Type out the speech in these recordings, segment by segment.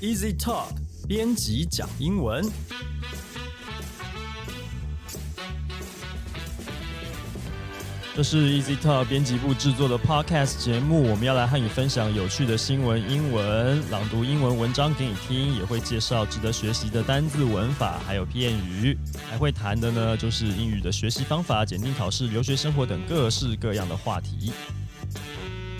Easy Talk 编辑讲英文。这是 Easy Talk 编辑部制作的 Podcast 节目，我们要来和你分享有趣的新闻英文，朗读英文文章给你听，也会介绍值得学习的单字、文法，还有片语，还会谈的呢，就是英语的学习方法、检定考试、留学生活等各式各样的话题。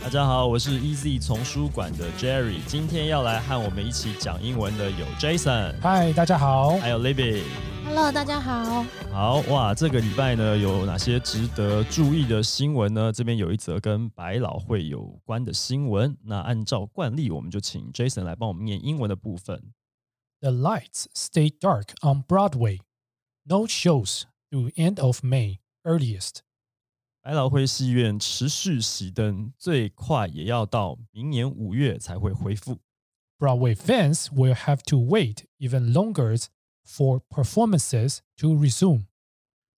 大家好，我是 Easy 丛书馆的 Jerry，今天要来和我们一起讲英文的有 Jason，嗨，大家好。还有 Libby。Hello，大家好。好哇，这个礼拜呢有哪些值得注意的新闻呢？这边有一则跟百老汇有关的新闻。那按照惯例，我们就请 Jason 来帮我们念英文的部分。The lights stay dark on Broadway. No shows through end of May earliest. 百老汇戏院持续熄灯，最快也要到明年五月才会恢复。Broadway fans will have to wait even longer for performances to resume.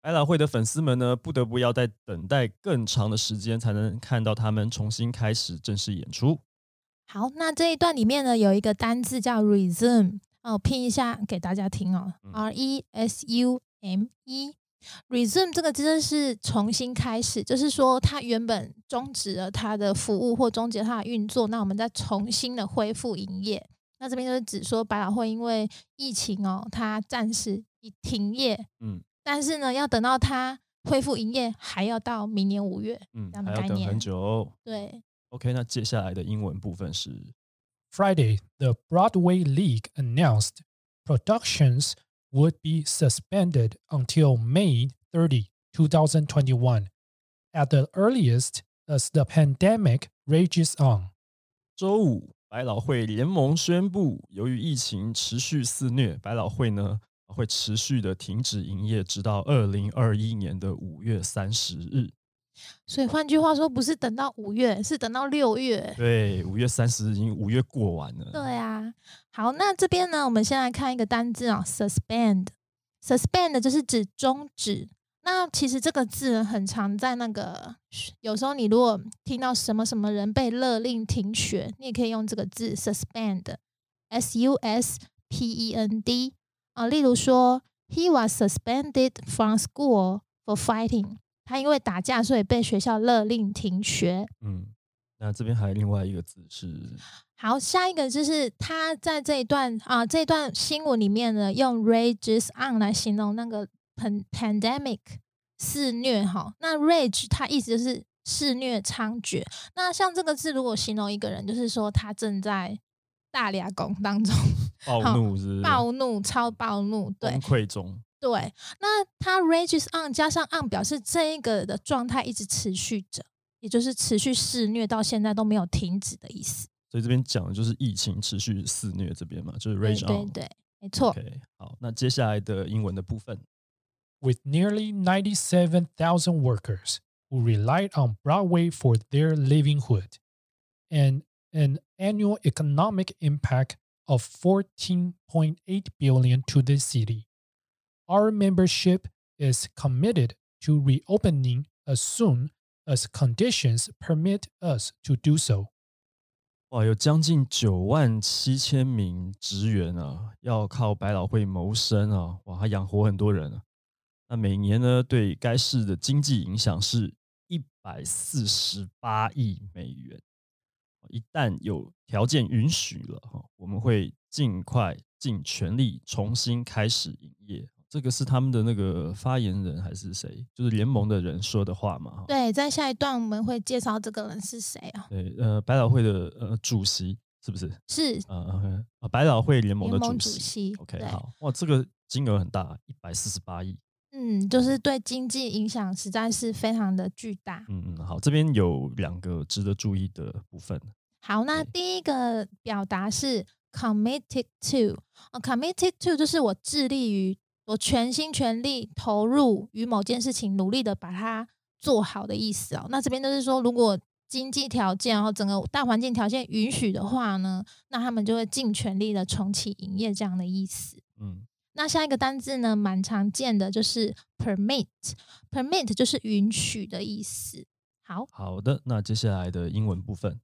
百老汇的粉丝们呢，不得不要在等待更长的时间，才能看到他们重新开始正式演出。好，那这一段里面呢，有一个单字叫 resume，哦，拼一下给大家听哦嗯，R E S U M E。Resume 这个字是重新开始，就是说它原本终止了它的服务或终结它的运作，那我们再重新的恢复营业。那这边就是指说百老汇因为疫情哦，它暂时已停业，嗯但是呢，要等到它恢复营业，还要到明年五月。嗯这样，的概念还要等很久哦。对，OK，那接下来的英文部分是 Friday, the Broadway League announced productions would be suspended until May 30, 2021, at the earliest as the pandemic rages on. 周五，百老汇联盟宣布，由于疫情持续肆虐，百老汇呢会持续的停止营业，直到二零二一年的五月三十日。 所以换句话说，不是等到五月，是等到六月。对，五月三十日已经五月过完了。对啊，好，那这边呢，我们先来看一个单字啊，suspend。suspend 就是指终止。那其实这个字呢很常在那个，有时候你如果听到什么什么人被勒令停学，你也可以用这个字 suspend，s u s p e n d 啊。例如说，He was suspended from school for fighting。他因为打架，所以被学校勒令停学。嗯，那这边还有另外一个字是好，下一个就是他在这一段啊，这一段新闻里面呢，用 rages on 来形容那个 pan pandemic 肆虐哈。那 rage 它意思就是肆虐猖獗。那像这个字，如果形容一个人，就是说他正在大俩拱当中暴怒是是暴怒、超暴怒，对崩溃中。对。那他 rages on 加上 on 表示这一个的状态一直持续着，也就是持续肆虐到现在都没有停止的意思。所以这边讲的就是疫情持续肆虐这边嘛，就是对 rage 对 on。对，没错。 OK，好，那接下来的英文的部分， with nearly 97,000 workers who relied on Broadway for their livelihood and an annual economic impact of 14.8 billion to the city. Our membership is committed to reopening as soon as conditions permit us to do so. 哇，有将近九万七千名职员啊，要靠百老汇谋生啊，哇，他养活很多人啊。那每年呢，对该市的经济影响是一百四十八亿美元。一旦有条件允许了哈，我们会尽快尽全力重新开始营业。这个是他们的那个发言人还是谁？就是联盟的人说的话嘛？哈对，在下一段我们会介绍这个人是谁啊？对，呃，百老汇的呃主席是不是？是呃呃，百老汇联盟的主席。主席。OK，好，哇，这个金额很大，一百四十八亿。嗯，就是对经济影响实在是非常的巨大。嗯嗯，好，这边有两个值得注意的部分。好，那第一个表达是 committed to，哦，committed to 就是我致力于，我全心全力投入于某件事情，努力的把它做好的意思哦。那这边就是说，如果经济条件然后整个大环境条件允许的话呢，那他们就会尽全力的重启营业这样的意思。嗯那下一个单字呢，蛮常见的就是 permit，permit 就是允许的意思。好，好的，那接下来的英文部分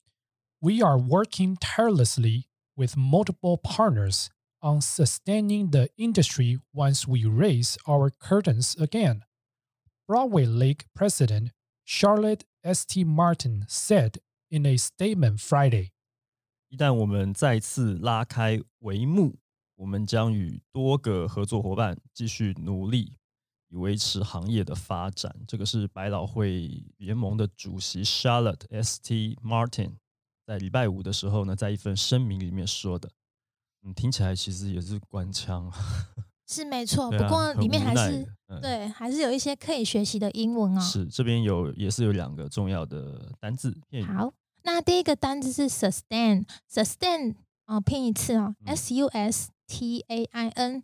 ，We are working tirelessly with multiple partners on sustaining the industry once we raise our curtains again. Broadway Lake president Charlotte St. Martin said in a statement Friday. 一旦我们再次拉开帷幕，我们将与多个合作伙伴继续努力，以维持行业的发展。这个是百老汇联盟的主席 Charlotte S. T. Martin 在礼拜五的时候呢，在一份声明里面说的。 嗯，听起来其实也是官腔，是没错。不过里面还是对，还是有一些可以学习的英文哦。是这边有也是有两个重要的单字。好，那第一个单字是 sustain，sustain 哦，拼一次哦嗯，s u s t a i n，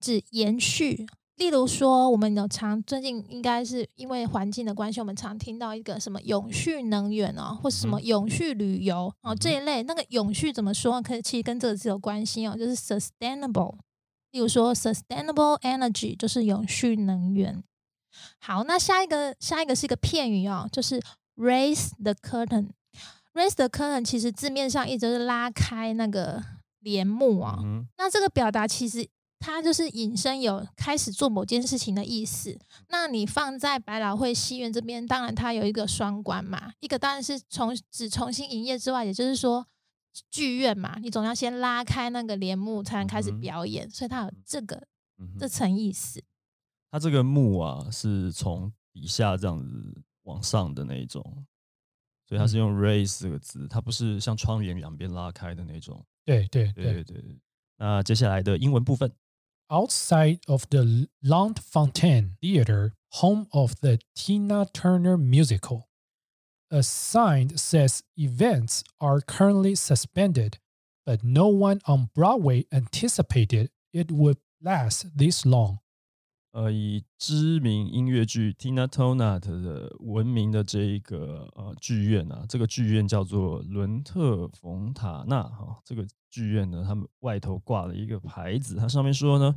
指延续。例如说，我们有常最近应该是因为环境的关系，我们常听到一个什么永续能源哦，或是什么嗯永续旅游哦嗯这一类。那个永续怎么说？可以其实跟这个字有关系哦，就是 sustainable。例如说，sustainable energy 就是永续能源。好，那下一个下一个是一个片语哦，就是 raise the curtain。raise the curtain 其实字面上意思就是拉开那个帘幕啊、嗯那这个表达其实它就是引申有开始做某件事情的意思。那你放在百老汇戏院这边，当然它有一个双关嘛，一个当然是重只重新营业之外，也就是说剧院嘛，你总要先拉开那个帘幕才能开始表演，所以它有这个嗯这层意思。它这个幕啊是从底下这样子往上的那一种，所以它是用 raise 这个字，它不是像窗帘两边拉开的那种。对对对对对。对那接下来的英文部分，Outside of the L'Enfantin Theater, home of the Tina Turner musical, a sign says events are currently suspended, but no one on Broadway anticipated it would last this long. 呃，以知名音乐剧 Tina Turner 的闻名的这一个呃剧院啊，这个剧院叫做伦特冯塔纳哈、这个剧院呢，他们外头挂了一个牌子，它上面说呢，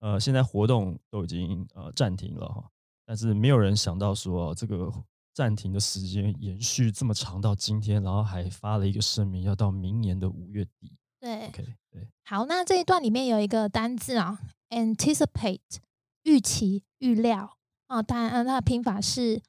呃，现在活动都已经呃暂停了哈、但是没有人想到说、这个暂停的时间延续这么长到今天，然后还发了一个声明，要到明年的五月底。对 OK，对，好，那这一段里面有一个单字啊，anticipate，预期、预料哦，当然，呃它的拼法是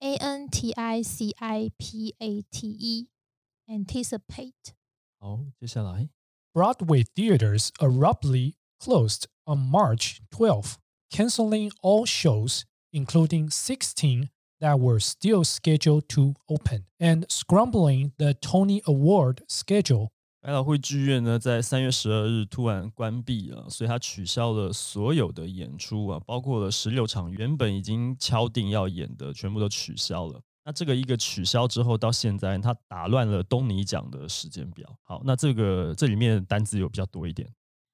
a n t i c i p a t e，anticipate。好，接下来 Broadway theaters abruptly closed on March 12th, canceling all shows, including 16 that were still scheduled to open, and scrambling the Tony Award schedule 百老汇剧院呢，在三月十二日突然关闭了，所以它取消了所有的演出啊，包括了十六场原本已经敲定要演的，全部都取消了。那这个一个取消之后，到现在它打乱了东尼奖的时间表。好，那这个这里面的单字有比较多一点。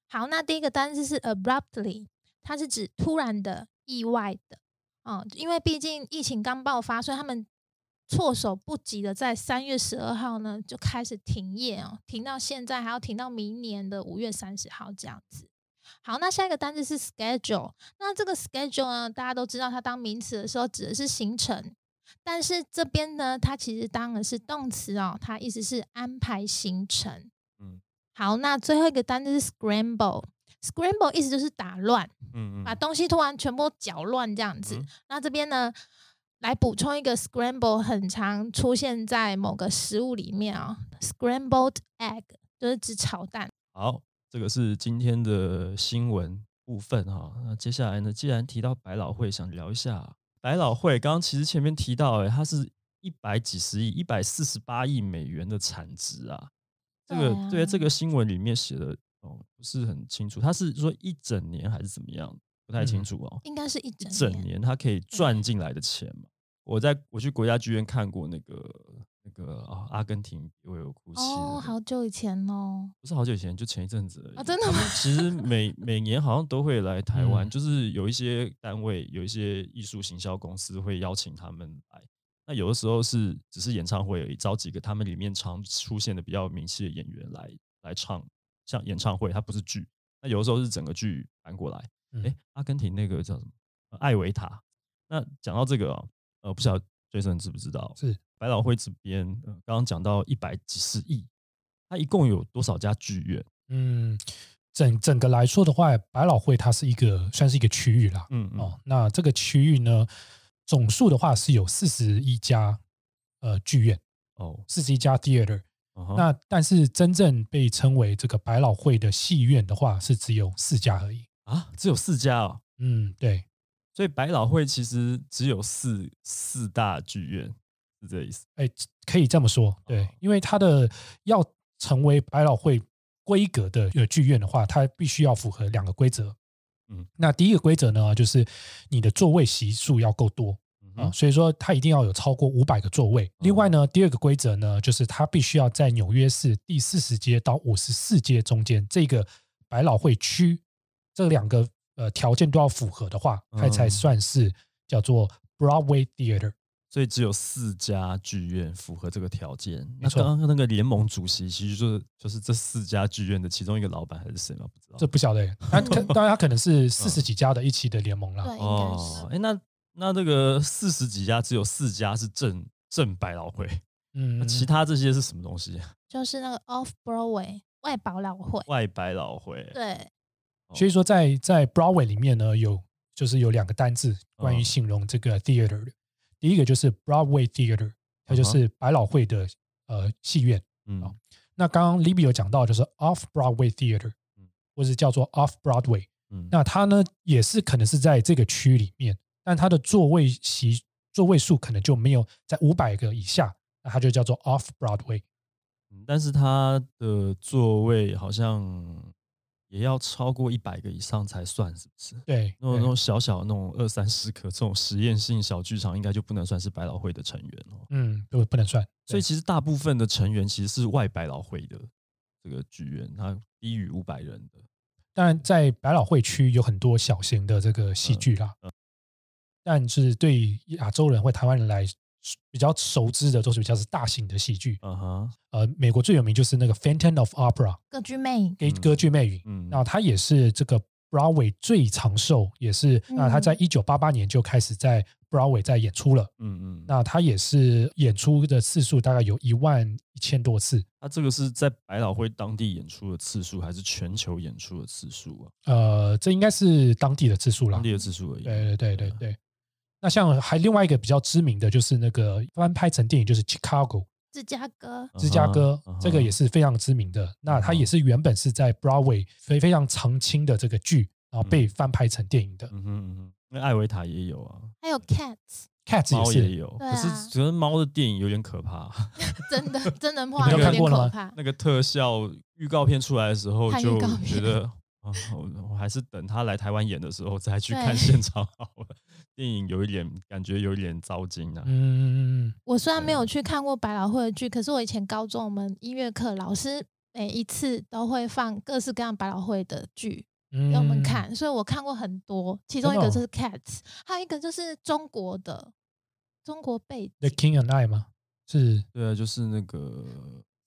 好，那第一个单字是 abruptly，它是指突然的、意外的。哦，因为毕竟疫情刚爆发，所以他们措手不及的在三月十二号呢就开始停业哦，停到现在还要停到明年的五月三十号这样子。好，那下一个单字是 schedule。那这个 schedule 呢，大家都知道它当名词的时候指的是行程，但是这边呢，它其实当的是动词哦，它意思是安排行程。嗯好，那最后一个单字是 scramble。scramble 意思就是打乱，嗯嗯，把东西突然全部搅乱这样子。嗯那这边呢，来补充一个 scramble，很常出现在某个食物里面啊、scrambled egg 就是指炒蛋。好，这个是今天的新闻部分哈。那接下来呢，既然提到百老汇，想聊一下百老汇。刚刚其实前面提到、欸，它是一百几十亿、一百四十八亿美元的产值啊。这个对啊对这个新闻里面写的哦，不是很清楚，它是说一整年还是怎么样？不太清嗯楚哦。应该是一一整整年他可以赚进来的钱嘛？我在我去国家剧院看过那个那个啊，阿根廷我有哭泣哦，好久以前哦。不是好久以前，就前一阵子而已。哦真的他们其实每每年好像都会来台湾，嗯就是有一些单位、有一些艺术行销公司会邀请他们来。那有的时候是只是演唱会而已，找几个他们里面常出现的比较有名气的演员来来唱，像演唱会，它不是剧。那有的时候是整个剧搬过来。嗯哎、阿根廷那个叫什么？呃艾维塔。那讲到这个啊，呃，不晓得 Jason 知不知道？是百老汇这边，呃，刚刚讲到一百几十亿，它一共有多少家剧院？嗯，整整个来说的话，百老汇它是一个算是一个区域啦。嗯嗯哦，那这个区域呢，总数的话是有四十一家呃剧院，哦，四十一家 theater。那但是真正被称为这个百老汇的戏院的话，是只有四家而已。啊，只有四家哦，嗯，对，所以百老汇其实只有四四大剧院，是这意思？哎，可以这么说，对。哦，因为它的要成为百老汇规格的呃剧院的话，它必须要符合两个规则。嗯，那第一个规则呢，就是你的座位席数要够多啊、嗯所以说它一定要有超过五百个座位。另外呢，第二个规则呢，就是它必须要在纽约市第四十街到五十四街中间这个百老汇区这两个呃条件都要符合的话，它才嗯算是叫做 Broadway Theater。所以只有四家剧院符合这个条件。那错刚刚那个联盟主席其实就是就是这四家剧院的其中一个老板还是谁吗？不知道。这不晓得欸，他可 当然他可能是四十几家的一起的联盟啦。对，应该哦，是。哎，那那这个四十几家只有四家是正正百老汇，嗯，其他这些是什么东西？就是那个 Off Broadway 外百老汇。外百老汇。对，哦所以说在在 Broadway 里面呢，有就是有两个单字关于嗯形容这个 theater 的。第一个就是 Broadway Theater，它就是百老汇的呃戏院。嗯哦那刚刚 Libby 有讲到，就是 Off Broadway Theater，嗯或是叫做 Off Broadway。嗯，那它呢也是可能是在这个区里面，但它的座位席座位数可能就没有在五百个以下，那它就叫做 Off Broadway。嗯但是它的座位好像也要超过一百个以上才算，是不是？对，那种那种小小的那种二三十个这种实验性小剧场，应该就不能算是百老汇的成员哦。嗯，不不能算。所以其实大部分的成员其实是外百老汇的这个剧院，它低于五百人的。当然，在百老汇区有很多小型的这个戏剧啦，嗯但是对亚洲人或台湾人来比较熟知的都是比较是大型的戏剧。嗯哼，呃，美国最有名就是那个《Phantom of Opera》歌剧魅影。歌嗯歌剧魅影，嗯，那它也是这个 Broadway 最长寿，也是那它在嗯一九八八年就开始在 Broadway 在演出了。嗯嗯，那它也是演出的次数大概有一万一千多次。那这个是在百老汇当地演出的次数，还是全球演出的次数啊？呃，这应该是当地的次数啦当。地的次数而已。对对对对。那像还另外一个比较知名的就是那个翻拍成电影，就是 Chicago 芝加哥，芝加哥这个也是非常知名的。那它也是原本是在 Broadway 非非常常青的这个剧，然后被翻拍成电影的。嗯哼嗯哼，那艾维塔也有啊，还有 Cats，Cats 也是，也有，可是觉得猫的电影有点可怕，真的真人化们有有点看过了吗可怕。那个特效预告片出来的时候就觉得。啊，我我还是等他来台湾演的时候再去看现场好了。电影有一点感觉有一点糟心啊。嗯，我虽然没有去看过百老汇的剧，可是我以前高中我们音乐课老师每一次都会放各式各样百老汇的剧给给我们看，所以我看过很多。其中一个就是 Cats，还有一个就是中国的中国背 The King and I 吗？是对啊，就是那个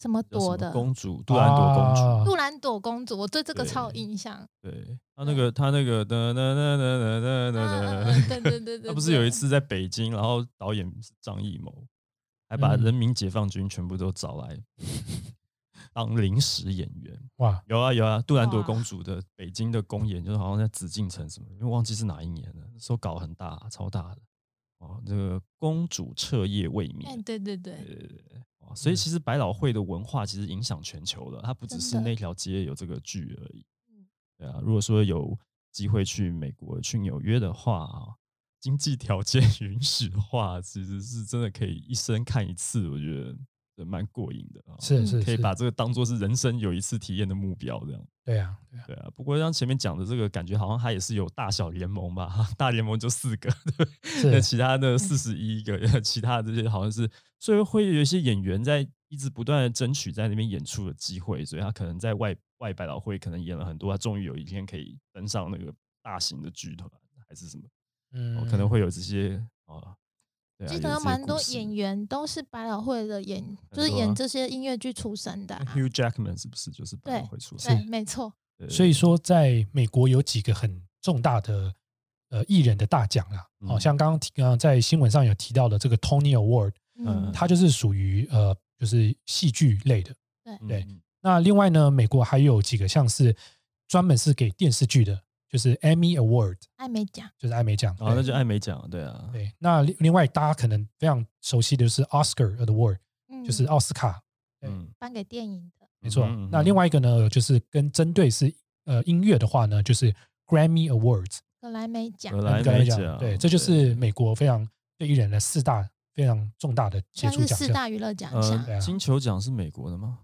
什么叫什么朵的公主，杜兰朵公主。啊杜兰朵公主，我对这个超有印象。对，他那个他那个哒哒哒哒哒哒嗯哒对对对对，他不是有一次在北京，然后导演是张艺谋，还把嗯人民解放军全部都找来当临时演员。哇，有啊有啊，杜兰朵公主的北京的公演，就是好像在紫禁城什么，因为忘记是哪一年了，那时候搞很大，超大的。哦，这个公主彻夜未哎，眠。哎对对对，对对对，哇！所以嗯其实百老汇的文化其实影响全球的，它不只是那条街有这个剧而已嗯。对啊，如果说有机会去美国、去纽约的话啊，经济条件 允许的话，其实是真的可以一生看一次，我觉得也蛮过瘾的啊。嗯是是是，可以把这个当做是人生有一次体验的目标，这样。对啊，对啊，对啊，不过像前面讲的这个，感觉好像它也是有大小联盟吧，大联盟就四个，对那其他的四十一个，其他的这些好像是，所以会有一些演员在一直不断的争取在那边演出的机会，所以他可能在外外百老汇可能演了很多，他终于有一天可以登上那个大型的剧团还是什么，嗯哦、可能会有这些啊，对啊，记得有蛮多演员都是百老汇的演，就是演这些音乐剧出身的啊。Hugh Jackman 是不是就是百老对汇出身对身？，没错，对所以说，在美国有几个很重大的呃艺人的大奖啦，好、嗯像刚刚提刚刚在新闻上有提到的这个 Tony Award，嗯嗯，它就是属于呃就是戏剧类的。对对嗯那另外呢，美国还有几个像是专门是给电视剧的，就是 Emmy Award，艾美奖，就是艾美奖。哦，那就艾美奖，对啊，对。那另另外大家可能非常熟悉的就是 Oscar Award，嗯，就是奥斯卡，颁给电影的，没错。嗯嗯那另外一个呢，就是跟针对是呃音乐的话呢，就是 Grammy Awards，格莱美奖格，莱美美奖，对，这就是美国非常对艺人的四大非常重大的杰出奖项。四大娱乐奖呃项，金球奖是美国的吗？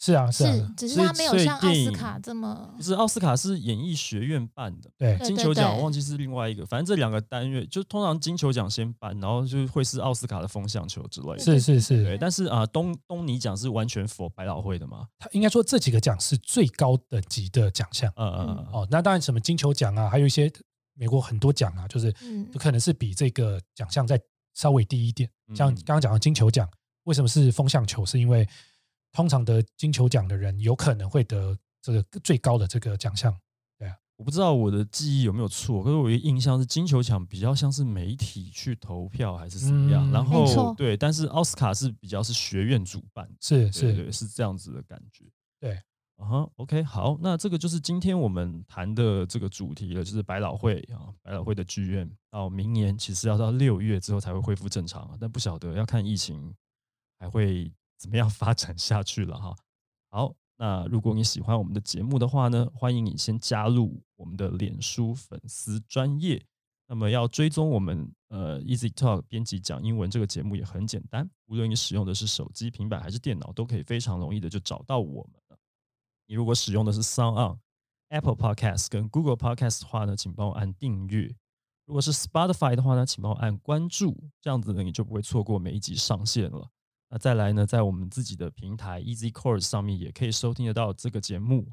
是啊，是是啊，，只是所以它没有像奥斯卡这么不是奥斯卡是演艺学院办的，对对金球奖我忘记是另外一个，反正这两个单元就通常金球奖先办，然后就会是奥斯卡的风向球之类的。是是是，对，但是啊、东东尼奖是完全否百老汇的嘛？他应该说这几个奖是最高等级的奖项。嗯嗯嗯哦，那当然什么金球奖啊，还有一些美国很多奖啊，就是就可能是比这个奖项再稍微低一点。嗯像刚刚讲的金球奖，为什么是风向球？是因为通常得金球奖的人有可能会得这个最高的这个奖项。对啊我不知道我的记忆有没有错，可是我的印象是金球奖比较像是媒体去投票还是怎么样，嗯然后对，但是奥斯卡是比较是学院主办，是是，对是这样子的感觉。对，啊哈，OK，好，那这个就是今天我们谈的这个主题了，就是百老汇啊，百老汇的剧院到明年其实要到六月之后才会恢复正常啊，但不晓得要看疫情还会怎么样发展下去了哈。好，那如果你喜欢我们的节目的话呢，欢迎你先加入我们的脸书粉丝专业。那么要追踪我们呃 Easy Talk 编辑讲英文这个节目也很简单，无论你使用的是手机、平板还是电脑，都可以非常容易的就找到我们了。你如果使用的是 Sound On、Apple Podcast 跟 Google Podcast 的话呢，请帮我按订阅。如果是 Spotify 的话呢，请帮我按关注，这样子呢你就不会错过每一集上线了。那再来呢，在我们自己的平台 Easy Course 上面也可以收听得到这个节目。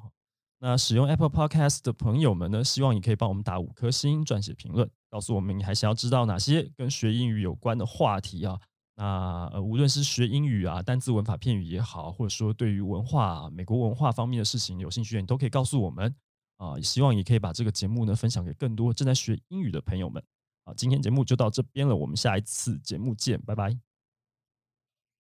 那使用 Apple Podcast 的朋友们呢，希望你可以帮我们打五颗星，撰写评论，告诉我们你还想要知道哪些跟学英语有关的话题啊。那呃，无论是学英语啊，单字、文法、片语也好，或者说对于文化、美国文化方面的事情有兴趣的，你都可以告诉我们啊。希望也可以把这个节目呢分享给更多正在学英语的朋友们。啊，今天节目就到这边了，我们下一次节目见，拜拜。